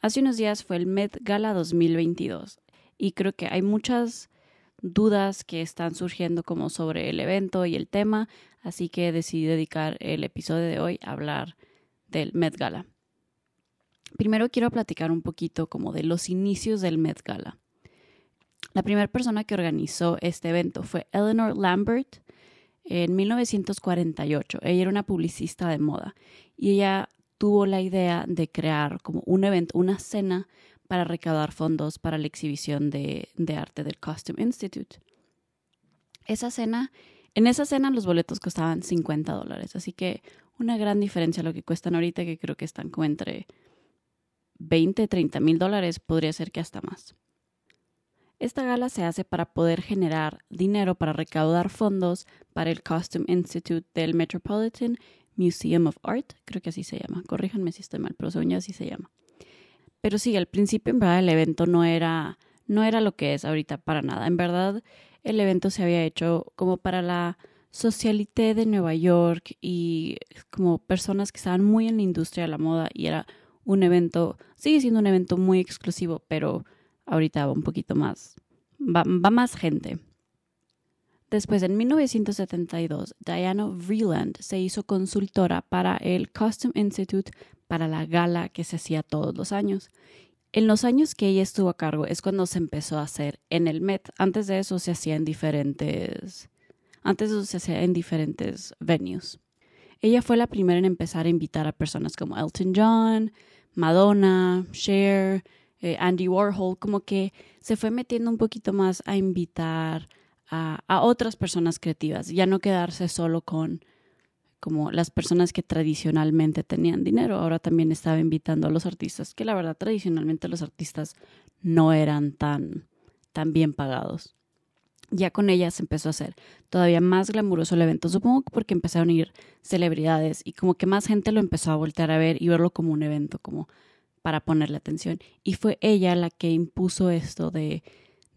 Hace unos días fue el Met Gala 2022 y creo que hay muchas dudas que están surgiendo como sobre el evento y el tema, así que decidí dedicar el episodio de hoy a hablar del Met Gala. Primero quiero platicar un poquito como de los inicios del Met Gala. La primera persona que organizó este evento fue Eleanor Lambert en 1948. Ella era una publicista de moda y ella tuvo la idea de crear como un evento, una cena para recaudar fondos para la exhibición de, arte del Costume Institute. Esa cena, en esa cena los boletos costaban 50 dólares, así que una gran diferencia a lo que cuestan ahorita, que creo que están como entre 20, 30 mil dólares, podría ser que hasta más. Esta gala se hace para poder generar dinero para recaudar fondos para el Costume Institute del Metropolitan Museum of Art, creo que así se llama. Corríjanme si estoy mal, pero según yo así se llama. Pero sí, al principio en verdad el evento no era, no era lo que es ahorita para nada. En verdad el evento se había hecho como para la socialité de Nueva York y como personas que estaban muy en la industria de la moda y era un evento, sigue siendo un evento muy exclusivo, pero ahorita va un poquito más, va, va más gente. Después, en 1972, Diana Vreeland se hizo consultora para el Costume Institute para la gala que se hacía todos los años. En los años que ella estuvo a cargo es cuando se empezó a hacer en el Met. Antes de eso se hacía en diferentes, antes de eso se hacía en diferentes venues. Ella fue la primera en empezar a invitar a personas como Elton John, Madonna, Cher, eh, Andy Warhol, como que se fue metiendo un poquito más a invitar a, otras personas creativas, ya no quedarse solo con como las personas que tradicionalmente tenían dinero. Ahora también estaba invitando a los artistas, que la verdad tradicionalmente los artistas no eran tan, tan bien pagados. Ya con ella se empezó a hacer todavía más glamuroso el evento, supongo que porque empezaron a ir celebridades y como que más gente lo empezó a voltear a ver y verlo como un evento, como para ponerle atención. Y fue ella la que impuso esto de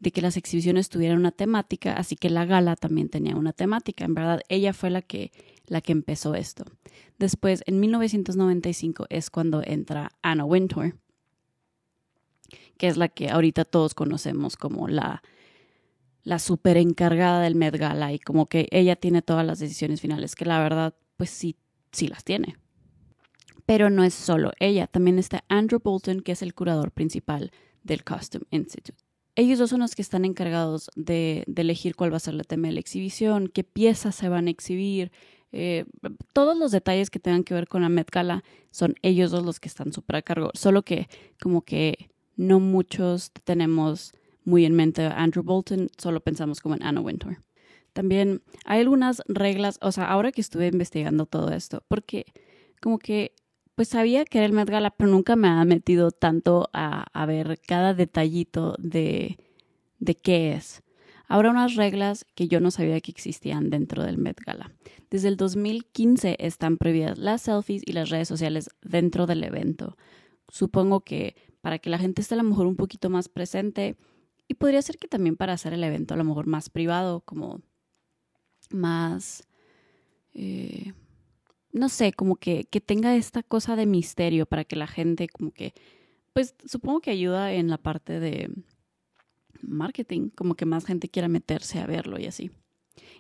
de que las exhibiciones tuvieran una temática, así que la gala también tenía una temática. En verdad, ella fue la que, la que empezó esto. Después, en 1995 es cuando entra Anna Wintour, que es la que ahorita todos conocemos como la, la super encargada del Met Gala y como que ella tiene todas las decisiones finales, que la verdad, pues sí, sí las tiene. Pero no es solo ella, también está Andrew Bolton, que es el curador principal del Costume Institute ellos dos son los que están encargados de, elegir cuál va a ser la tema de la exhibición, qué piezas se van a exhibir, eh, todos los detalles que tengan que ver con la Met Gala son ellos dos los que están súper a cargo, solo que como que no muchos tenemos muy en mente a Andrew Bolton, solo pensamos como en Anna Wintour. También hay algunas reglas, o sea, ahora que estuve investigando todo esto, porque como que pues sabía que era el Met Gala, pero nunca me ha metido tanto a, ver cada detallito de, de qué es. Habrá unas reglas que yo no sabía que existían dentro del Met Gala. Desde el 2015 están prohibidas las selfies y las redes sociales dentro del evento. Supongo que para que la gente esté a lo mejor un poquito más presente y podría ser que también para hacer el evento a lo mejor más privado, como más... Eh, no sé, como que, que tenga esta cosa de misterio para que la gente como que, pues supongo que ayuda en la parte de marketing, como que más gente quiera meterse a verlo y así.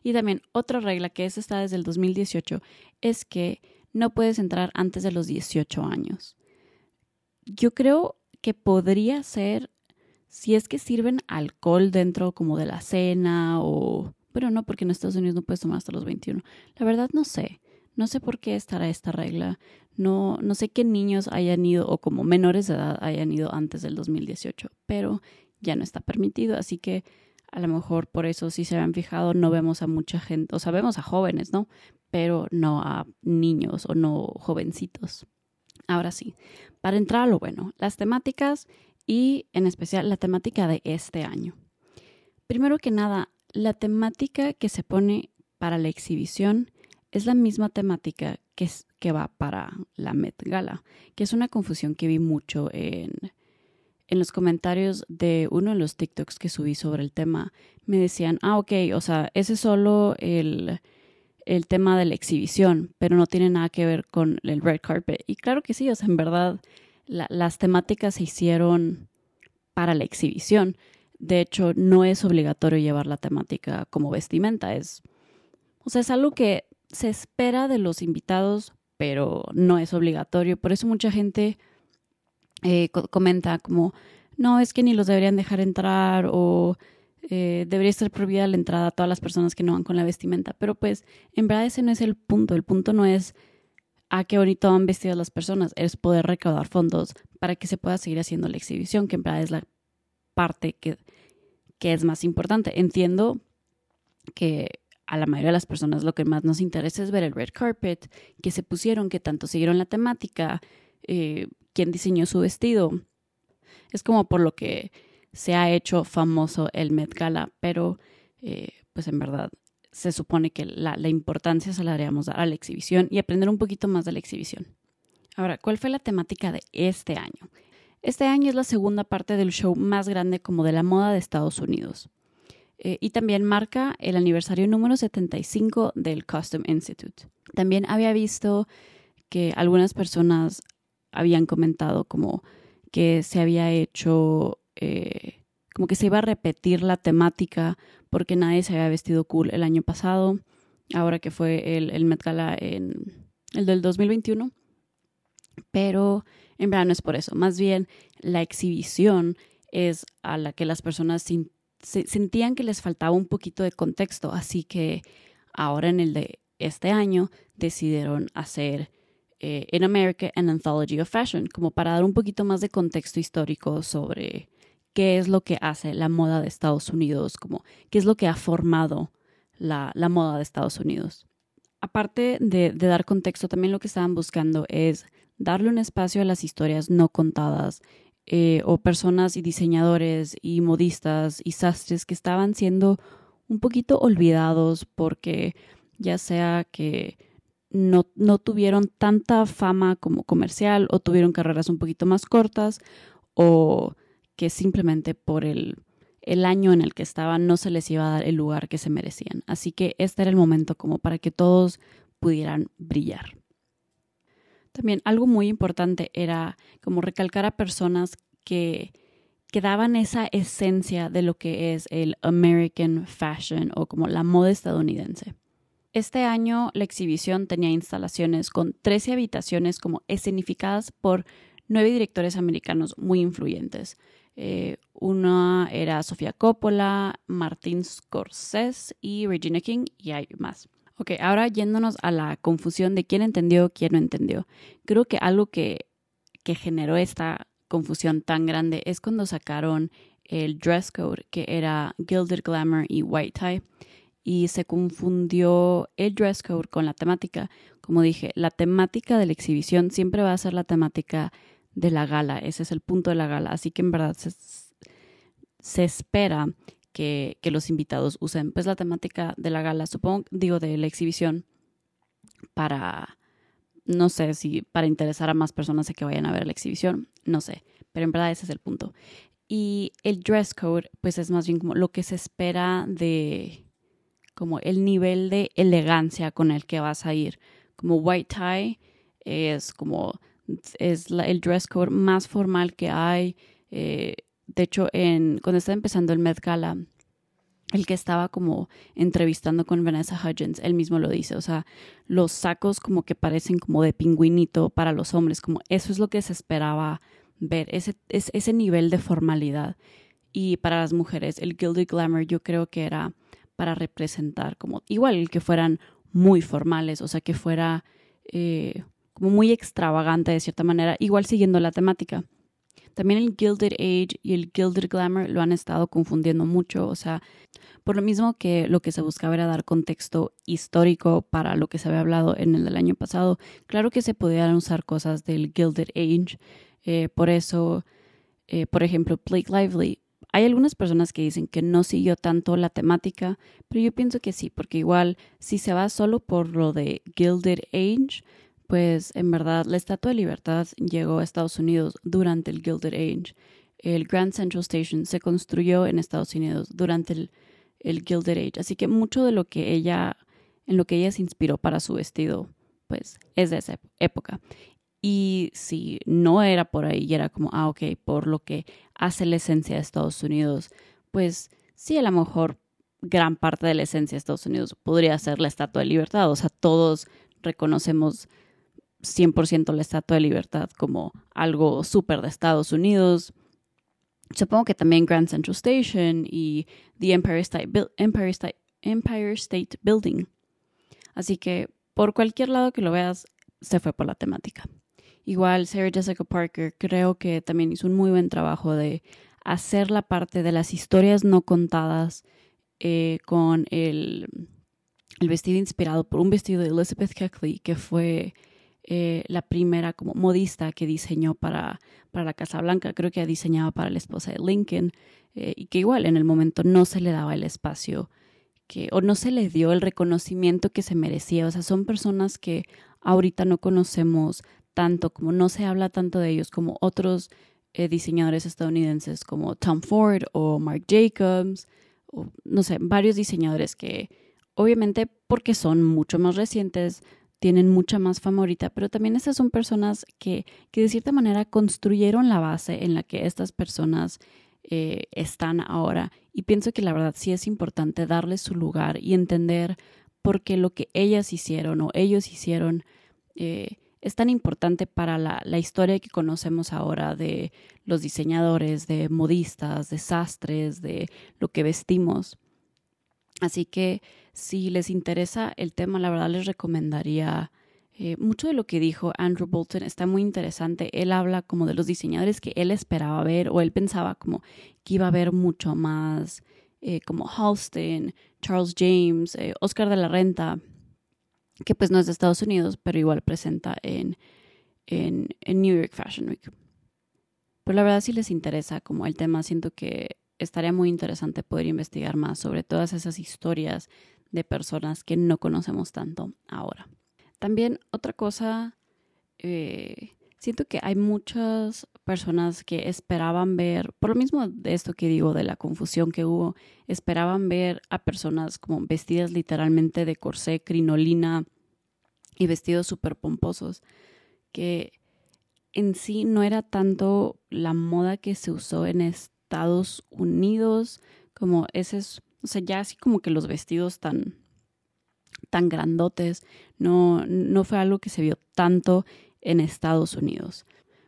Y también otra regla que es está desde el 2018 es que no puedes entrar antes de los 18 años. Yo creo que podría ser si es que sirven alcohol dentro como de la cena o... Pero no, porque en Estados Unidos no puedes tomar hasta los 21. La verdad no sé. No sé por qué estará esta regla. No, no sé qué niños hayan ido o como menores de edad hayan ido antes del 2018, pero ya no está permitido. Así que a lo mejor por eso, si se han fijado, no vemos a mucha gente, o sea, vemos a jóvenes, ¿no? Pero no a niños o no jovencitos. Ahora sí, para entrar a lo bueno, las temáticas y en especial la temática de este año. Primero que nada, la temática que se pone para la exhibición es la misma temática que, que va para la Met Gala, que es una confusión que vi mucho en, en los comentarios de uno de los TikToks que subí sobre el tema. Me decían, ah, ok, o sea, ese es solo el, el tema de la exhibición, pero no tiene nada que ver con el red carpet. Y claro que sí, o sea, en verdad las temáticas se hicieron para la exhibición. De hecho, no es obligatorio llevar la temática como vestimenta. Es, o sea, es algo que se espera de los invitados, pero no es obligatorio. Por eso mucha gente eh, comenta como, no, es que ni los deberían dejar entrar o eh, debería ser prohibida la entrada a todas las personas que no van con la vestimenta. Pero pues en verdad ese no es el punto. El punto no es a qué bonito van vestidas las personas, es poder recaudar fondos para que se pueda seguir haciendo la exhibición, que en verdad es la parte que, que es más importante. Entiendo que a la mayoría de las personas lo que más nos interesa es ver el red carpet, que se pusieron, que tanto siguieron la temática, eh, quién diseñó su vestido. Es como por lo que se ha hecho famoso el Met Gala, pero eh, pues en verdad se supone que la, importancia se la deberíamos dar a la exhibición y aprender un poquito más de la exhibición. Ahora, ¿cuál fue la temática de este año? Este año es la segunda parte del show más grande como de la moda de Estados Unidos. Eh, y también marca el aniversario número 75 del Costume Institute. También había visto que algunas personas habían comentado como que se había hecho, eh, como que se iba a repetir la temática porque nadie se había vestido cool el año pasado, ahora que fue el, el Met Gala en el del 2021. Pero en verdad no es por eso, más bien la exhibición es a la que las personas sentían que les faltaba un poquito de contexto, así que ahora en el de este año decidieron hacer eh, In America an Anthology of Fashion, como para dar un poquito más de contexto histórico sobre qué es lo que hace la moda de Estados Unidos, como qué es lo que ha formado la, moda de Estados Unidos. Aparte de, dar contexto, también lo que estaban buscando es darle un espacio a las historias no contadas eh, o personas y diseñadores y modistas y sastres que estaban siendo un poquito olvidados porque ya sea que no, no, tuvieron tanta fama como comercial o tuvieron carreras un poquito más cortas o que simplemente por el, el año en el que estaban no se les iba a dar el lugar que se merecían. Así que este era el momento como para que todos pudieran brillar. También algo muy importante era como recalcar a personas que, que daban esa esencia de lo que es el American Fashion o como la moda estadounidense. Este año la exhibición tenía instalaciones con 13 habitaciones como escenificadas por nueve directores americanos muy influyentes. Eh, una era Sofía Coppola, Martin Scorsese y Regina King, y hay más. Ok, ahora yéndonos a la confusión de quién entendió, quién no entendió. Creo que algo que, que generó esta confusión tan grande es cuando sacaron el dress code, que era Gilded Glamour y White Tie, y se confundió el dress code con la temática. Como dije, la temática de la exhibición siempre va a ser la temática de la gala. Ese es el punto de la gala. Así que en verdad se, espera que, los invitados usen pues la temática de la gala, supongo, digo, de la exhibición para, no sé si para interesar a más personas a que vayan a ver la exhibición, no sé, pero en verdad ese es el punto. Y el dress code, pues es más bien como lo que se espera de, como el nivel de elegancia con el que vas a ir. Como white tie es como es el dress code más formal que hay. Eh, de hecho, en, cuando estaba empezando el Met Gala, el que estaba como entrevistando con Vanessa Hudgens, él mismo lo dice, o sea, los sacos como que parecen como de pingüinito para los hombres, como eso es lo que se esperaba ver, ese, ese nivel de formalidad. Y para las mujeres, el Gilded Glamour yo creo que era para representar como igual que fueran muy formales, o sea, que fuera eh, muy extravagante de cierta manera, igual siguiendo la temática. También el Gilded Age y el Gilded Glamour lo han estado confundiendo mucho, o sea, por lo mismo que lo que se buscaba era dar contexto histórico para lo que se había hablado en el del año pasado. Claro que se podían usar cosas del Gilded Age, eh, por eso, eh, por ejemplo, Blake Lively. Hay algunas personas que dicen que no siguió tanto la temática, pero yo pienso que sí, porque igual si se va solo por lo de Gilded Age, pues en verdad la Estatua de Libertad llegó a Estados Unidos durante el Gilded Age. El Grand Central Station se construyó en Estados Unidos durante el, el Gilded Age. Así que mucho de lo que ella, en lo que ella se inspiró para su vestido, pues es de esa época. Y si no era por ahí era como, ah, ok, por lo que hace la esencia de Estados Unidos, pues sí, a lo mejor gran parte de la esencia de Estados Unidos podría ser la Estatua de Libertad. O sea, todos reconocemos 100% la Estatua de Libertad como algo súper de Estados Unidos. Supongo que también Grand Central Station y The Empire State, Empire State Building. Así que por cualquier lado que lo veas, se fue por la temática. Igual Sarah Jessica Parker creo que también hizo un muy buen trabajo de hacer la parte de las historias no contadas eh, con el, el, vestido inspirado por un vestido de Elizabeth Keckley, que fue eh, la primera como modista que diseñó para, para la Casa Blanca. Creo que diseñaba para la esposa de Lincoln eh, y que igual en el momento no se le daba el espacio que, o no se le dio el reconocimiento que se merecía. O sea, son personas que ahorita no conocemos tanto, como no se habla tanto de ellos como otros diseñadores estadounidenses como Tom Ford o Marc Jacobs no sé, varios diseñadores que obviamente porque son mucho más recientes, tienen mucha más favorita, pero también estas son personas que, que de cierta manera construyeron la base en la que estas personas eh, están ahora. Y pienso que la verdad sí es importante darles su lugar y entender por qué lo que ellas hicieron o ellos hicieron eh, es tan importante para la, la, historia que conocemos ahora de los diseñadores, de modistas, de sastres, de lo que vestimos. Así que si les interesa el tema, la verdad les recomendaría eh, mucho de lo que dijo Andrew Bolton. Está muy interesante. Él habla como de los diseñadores que él esperaba ver o él pensaba como que iba a haber mucho más, eh, como Halston, Charles James, eh, Oscar de la Renta, que pues no es de Estados Unidos, pero igual presenta en, en, New York Fashion Week. Pero la verdad si les interesa como el tema, siento que estaría muy interesante poder investigar más sobre todas esas historias de personas que no conocemos tanto ahora. También otra cosa, eh, siento que hay muchas personas que esperaban ver, por lo mismo de esto que digo, de la confusión que hubo, esperaban ver a personas como vestidas literalmente de corsé, crinolina y vestidos súper pomposos, que en sí no era tanto la moda que se usó en Estados Unidos, como ese es, o sea, ya así como que los vestidos tan tan grandotes, no, no fue algo que se vio tanto en Estados Unidos.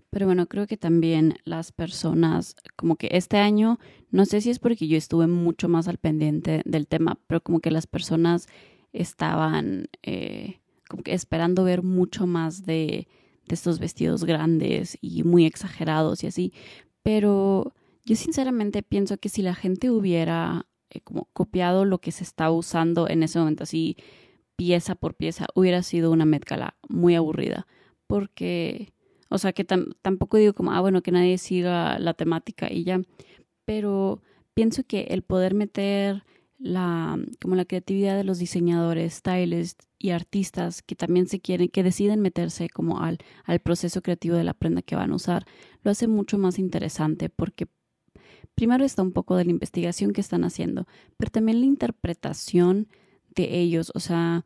Pero bueno, creo que también las personas, como que este año, no sé si es porque yo estuve mucho más al pendiente del tema, pero como que las personas estaban eh, como que esperando ver mucho más de, de estos vestidos grandes y muy exagerados y así. Pero yo sinceramente pienso que si la gente hubiera eh, como copiado lo que se está usando en ese momento, así pieza por pieza, hubiera sido una mezcla muy aburrida. Porque o sea, que tampoco digo como, ah, bueno, que nadie siga la temática y ya, pero pienso que el poder meter la, como la creatividad de los diseñadores, stylists y artistas que también se quieren, que deciden meterse como al, al proceso creativo de la prenda que van a usar, lo hace mucho más interesante porque primero está un poco de la investigación que están haciendo, pero también la interpretación de ellos, o sea,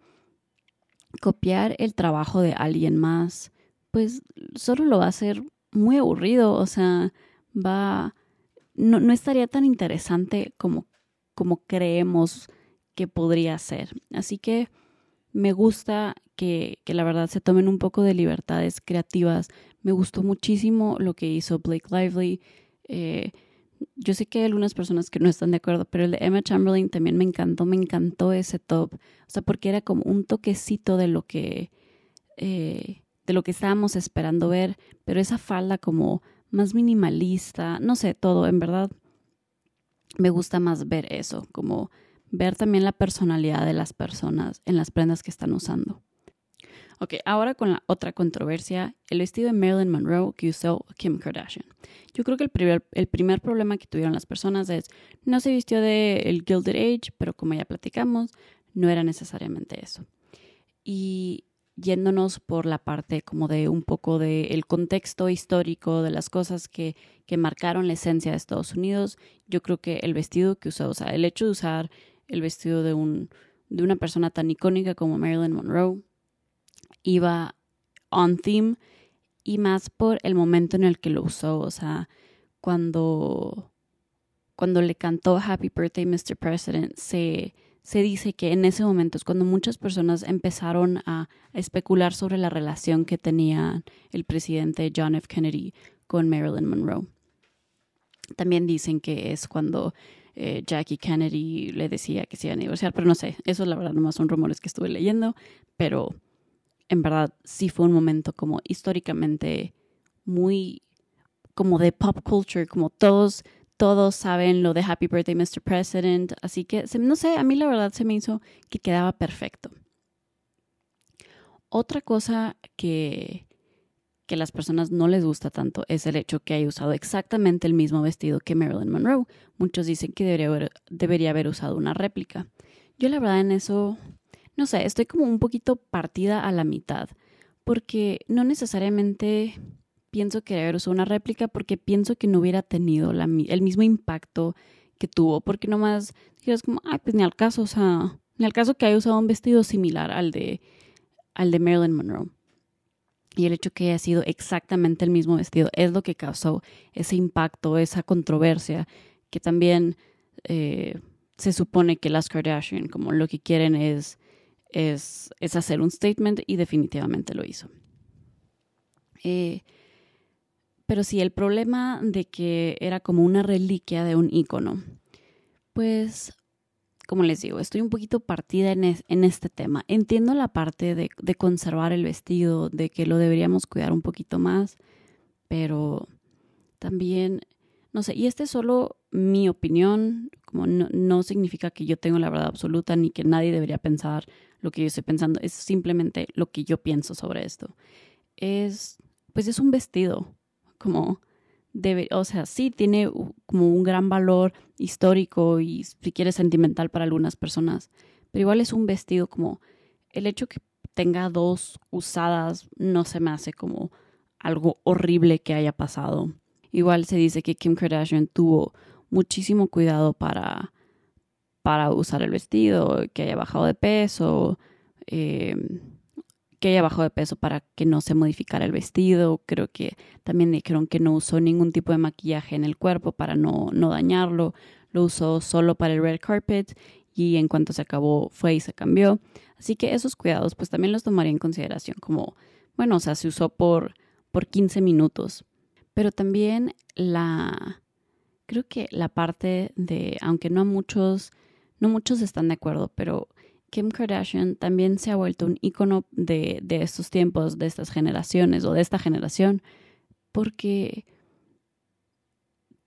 copiar el trabajo de alguien más, pues solo lo va a hacer muy aburrido, o sea, va, no, no estaría tan interesante como, como creemos que podría ser. Así que me gusta que, que, la verdad se tomen un poco de libertades creativas. Me gustó muchísimo lo que hizo Blake Lively. Eh, yo sé que hay algunas personas que no están de acuerdo, pero el de Emma Chamberlain también me encantó, me encantó ese top. O sea, porque era como un toquecito de lo que eh, de lo que estábamos esperando ver, pero esa falda como más minimalista, no sé, todo, en verdad me gusta más ver eso, como ver también la personalidad de las personas en las prendas que están usando. Ok, ahora con la otra controversia, el vestido de Marilyn Monroe que usó Kim Kardashian. Yo creo que el primer, el primer problema que tuvieron las personas es, no se vistió de el Gilded Age, pero como ya platicamos, no era necesariamente eso. Y yéndonos por la parte como de un poco del el contexto histórico de las cosas que, que marcaron la esencia de Estados Unidos, yo creo que el vestido que usó, o sea, el hecho de usar el vestido de, un, de una persona tan icónica como Marilyn Monroe iba on theme y más por el momento en el que lo usó, o sea, cuando, cuando le cantó Happy Birthday Mr. President, se, se dice que en ese momento es cuando muchas personas empezaron a especular sobre la relación que tenía el presidente John F. Kennedy con Marilyn Monroe. También dicen que es cuando eh, Jackie Kennedy le decía que se iba a divorciar, pero no sé, eso la verdad nomás son rumores que estuve leyendo, pero en verdad sí fue un momento como históricamente muy como de pop culture, como todos todos saben lo de Happy Birthday Mr. President, así que no sé, a mí la verdad se me hizo que quedaba perfecto. Otra cosa que que las personas no les gusta tanto es el hecho que haya usado exactamente el mismo vestido que Marilyn Monroe. Muchos dicen que debería haber, debería haber usado una réplica. Yo la verdad en eso, no sé, estoy como un poquito partida a la mitad, porque no necesariamente pienso que haber usado una réplica, porque pienso que no hubiera tenido el mismo impacto que tuvo, porque nomás dijeras como, ay, pues ni al caso, o sea, ni al caso que haya usado un vestido similar al de, al de Marilyn Monroe. Y el hecho que haya sido exactamente el mismo vestido es lo que causó ese impacto, esa controversia, que también eh, se supone que las Kardashian, como lo que quieren es, es, es hacer un statement y definitivamente lo hizo. Eh, pero sí, el problema de que era como una reliquia de un icono, pues como les digo, estoy un poquito partida en, este tema. Entiendo la parte de, conservar el vestido, de que lo deberíamos cuidar un poquito más, pero también, no sé, y esta es solo mi opinión, como no, no significa que yo tengo la verdad absoluta ni que nadie debería pensar lo que yo estoy pensando, es simplemente lo que yo pienso sobre esto. Es, pues es un vestido, como o sea, sí tiene como un gran valor histórico y si quieres sentimental para algunas personas, pero igual es un vestido como el hecho que tenga dos usadas no se me hace como algo horrible que haya pasado. Igual se dice que Kim Kardashian tuvo muchísimo cuidado para, para usar el vestido, que haya bajado de peso, eh, que ella bajó de peso para que no se modificara el vestido. Creo que también dijeron que no usó ningún tipo de maquillaje en el cuerpo para no, no dañarlo. Lo usó solo para el red carpet y en cuanto se acabó fue y se cambió. Así que esos cuidados pues también los tomaría en consideración como, bueno, o sea, se usó por, por 15 minutos. Pero también la, creo que la parte de, aunque no muchos, no muchos están de acuerdo, pero Kim Kardashian también se ha vuelto un icono de, de estos tiempos, de estas generaciones o de esta generación, porque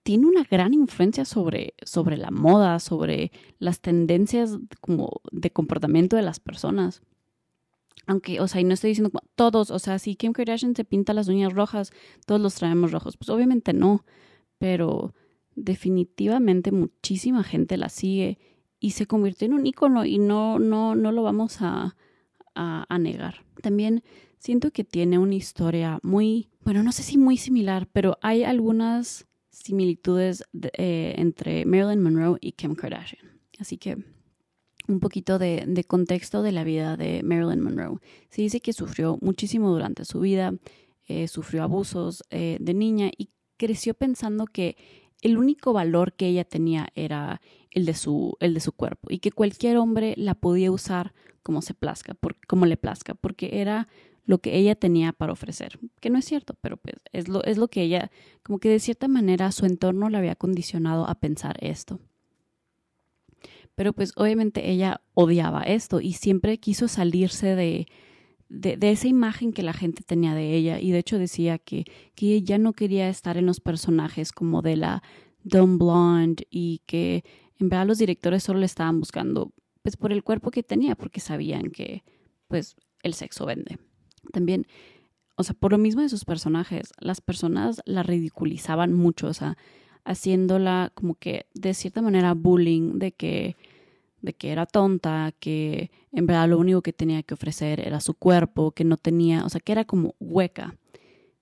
tiene una gran influencia sobre, sobre la moda, sobre las tendencias como de comportamiento de las personas. Aunque, o sea, y no estoy diciendo todos, o sea, si Kim Kardashian se pinta las uñas rojas, todos los traemos rojos. Pues obviamente no, pero definitivamente muchísima gente la sigue y se convirtió en un icono y no, no, no lo vamos a, a, negar. También siento que tiene una historia muy, bueno, no sé si muy similar, pero hay algunas similitudes eh, entre Marilyn Monroe y Kim Kardashian. Así que un poquito de, de, contexto de la vida de Marilyn Monroe. Se dice que sufrió muchísimo durante su vida, eh, sufrió abusos eh, de niña y creció pensando que el único valor que ella tenía era el de su, el de su cuerpo y que cualquier hombre la podía usar como se plazca, como le plazca, porque era lo que ella tenía para ofrecer, que no es cierto, pero pues es lo, es lo que ella, como que de cierta manera su entorno la había condicionado a pensar esto. Pero pues obviamente ella odiaba esto y siempre quiso salirse de, de, esa imagen que la gente tenía de ella y de hecho decía que, que ella no quería estar en los personajes como de la dumb blonde y que en verdad los directores solo le estaban buscando pues por el cuerpo que tenía porque sabían que pues el sexo vende. También, o sea, por lo mismo de sus personajes, las personas la ridiculizaban mucho, o sea, haciéndola como que de cierta manera bullying de que de que era tonta, que en verdad lo único que tenía que ofrecer era su cuerpo, que no tenía, o sea, que era como hueca,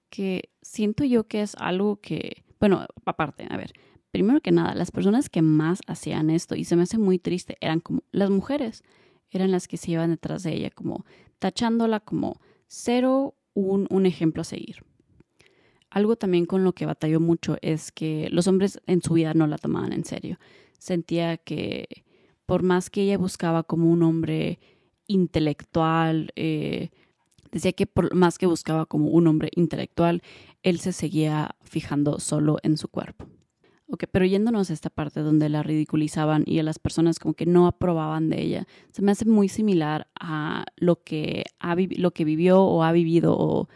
que siento yo que es algo que, bueno, aparte, a ver, primero que nada, las personas que más hacían esto, y se me hace muy triste, eran como las mujeres, eran las que se iban detrás de ella, como tachándola como cero un, un ejemplo a seguir. algo también con lo que batalló mucho es que los hombres en su vida no la tomaban en serio. Sentía que por más que ella buscaba como un hombre intelectual, eh, decía que por más que buscaba como un hombre intelectual, él se seguía fijando solo en su cuerpo. Ok, pero yéndonos a esta parte donde la ridiculizaban y a las personas como que no aprobaban de ella, se me hace muy similar a lo que, ha lo que vivió o ha vivido o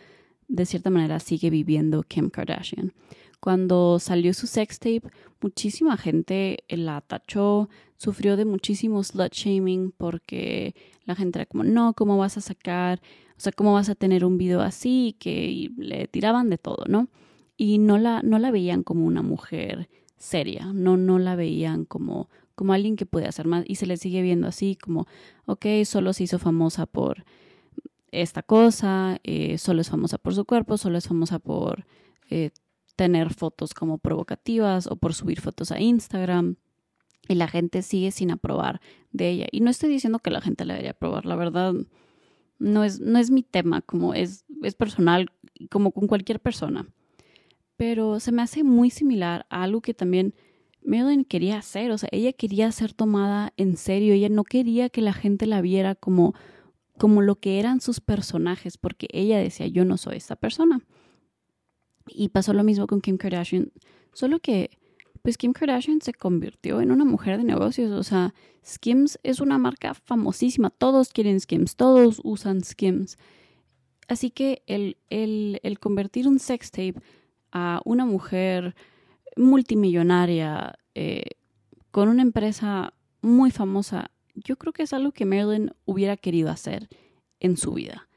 de cierta manera sigue viviendo Kim Kardashian. Cuando salió su sex tape, muchísima gente la tachó, sufrió de muchísimo slut shaming porque la gente era como, no, ¿cómo vas a sacar? O sea, ¿cómo vas a tener un video así? Que le tiraban de todo, ¿no? Y no la, no la veían como una mujer seria, no, no la veían como, como alguien que puede hacer más y se le sigue viendo así como, ok, solo se hizo famosa por esta cosa, eh, solo es famosa por su cuerpo, solo es famosa por eh, tener fotos como provocativas o por subir fotos a Instagram y la gente sigue sin aprobar de ella. Y no estoy diciendo que la gente la debería aprobar, la verdad no es, no es mi tema, como es, es personal, como con cualquier persona pero se me hace muy similar a algo que también Marilyn quería hacer, o sea, ella quería ser tomada en serio, ella no quería que la gente la viera como como lo que eran sus personajes, porque ella decía, yo no soy esta persona. Y pasó lo mismo con Kim Kardashian, solo que pues Kim Kardashian se convirtió en una mujer de negocios, o sea, Skims es una marca famosísima, todos quieren Skims, todos usan Skims. Así que el, el, convertir un sex tape a una mujer multimillonaria eh, con una empresa muy famosa, yo creo que es algo que Marilyn hubiera querido hacer en su vida.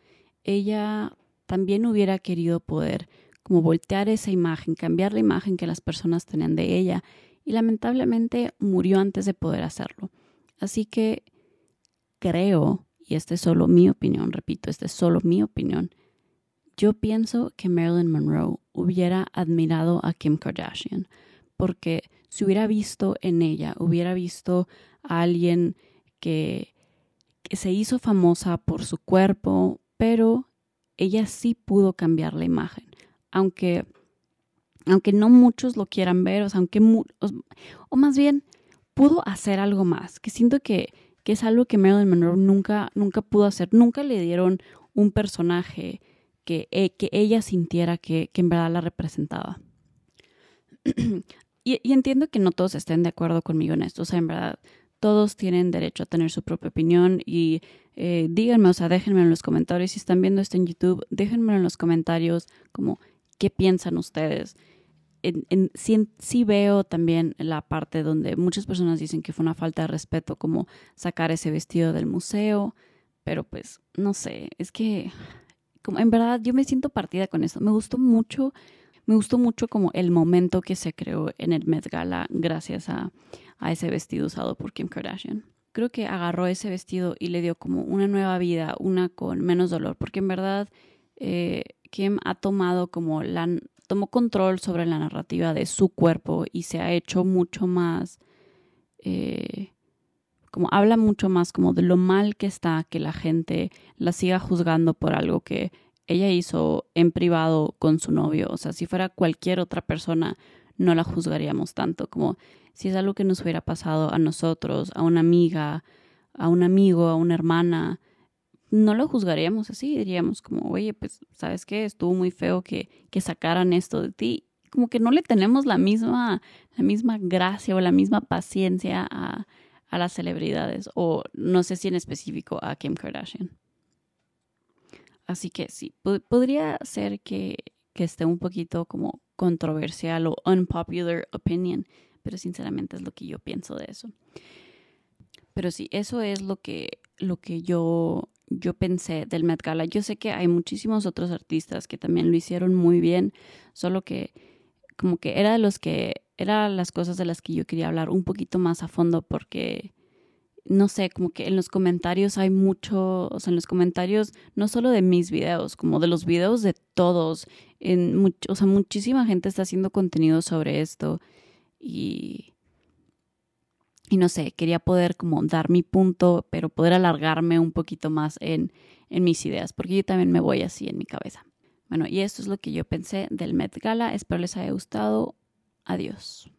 Ella también hubiera querido poder como voltear esa imagen, cambiar la imagen que las personas tenían de ella y lamentablemente murió antes de poder hacerlo. Así que creo, y esta es solo mi opinión, repito, esta es solo mi opinión, yo pienso que Marilyn Monroe hubiera admirado a Kim Kardashian, porque si hubiera visto en ella, hubiera visto a alguien que, se hizo famosa por su cuerpo, pero ella sí pudo cambiar la imagen, aunque, aunque no muchos lo quieran ver, o sea, aunque, o, más bien pudo hacer algo más, que siento que, que es algo que Marilyn Monroe nunca, nunca pudo hacer, nunca le dieron un personaje que, eh, que ella sintiera que, que, en verdad la representaba. y, entiendo que no todos estén de acuerdo conmigo en esto, o sea, en verdad, todos tienen derecho a tener su propia opinión y eh, díganme, o sea, déjenme en los comentarios, si están viendo esto en YouTube, déjenme en los comentarios como qué piensan ustedes. En, en, sí, sí, veo también la parte donde muchas personas dicen que fue una falta de respeto como sacar ese vestido del museo, pero pues no sé, es que en verdad yo me siento partida con eso. Me gustó mucho, me gustó mucho como el momento que se creó en el Met Gala gracias a, a ese vestido usado por Kim Kardashian. Creo que agarró ese vestido y le dio como una nueva vida, una con menos dolor, porque en verdad eh, Kim ha tomado como la tomó control sobre la narrativa de su cuerpo y se ha hecho mucho más eh, como habla mucho más como de lo mal que está que la gente la siga juzgando por algo que ella hizo en privado con su novio. O sea, si fuera cualquier otra persona, no la juzgaríamos tanto como si es algo que nos hubiera pasado a nosotros, a una amiga, a un amigo, a una hermana. No lo juzgaríamos así, diríamos como, oye, pues, ¿sabes qué? Estuvo muy feo que, que sacaran esto de ti. Como que no le tenemos la misma, la misma gracia o la misma paciencia a, a las celebridades o no sé si en específico a Kim Kardashian. Así que sí, podría ser que, que esté un poquito como controversial o unpopular opinion, pero sinceramente es lo que yo pienso de eso. Pero sí, eso es lo que, lo que yo, yo pensé del Met Gala. Yo sé que hay muchísimos otros artistas que también lo hicieron muy bien, solo que como que era de los que eran las cosas de las que yo quería hablar un poquito más a fondo porque no sé, como que en los comentarios hay mucho, o sea, en los comentarios no solo de mis videos, como de los videos de todos, en o sea, muchísima gente está haciendo contenido sobre esto y y no sé, quería poder como dar mi punto, pero poder alargarme un poquito más en, en mis ideas, porque yo también me voy así en mi cabeza. Bueno, y esto es lo que yo pensé del Met Gala. Espero les haya gustado. Adiós.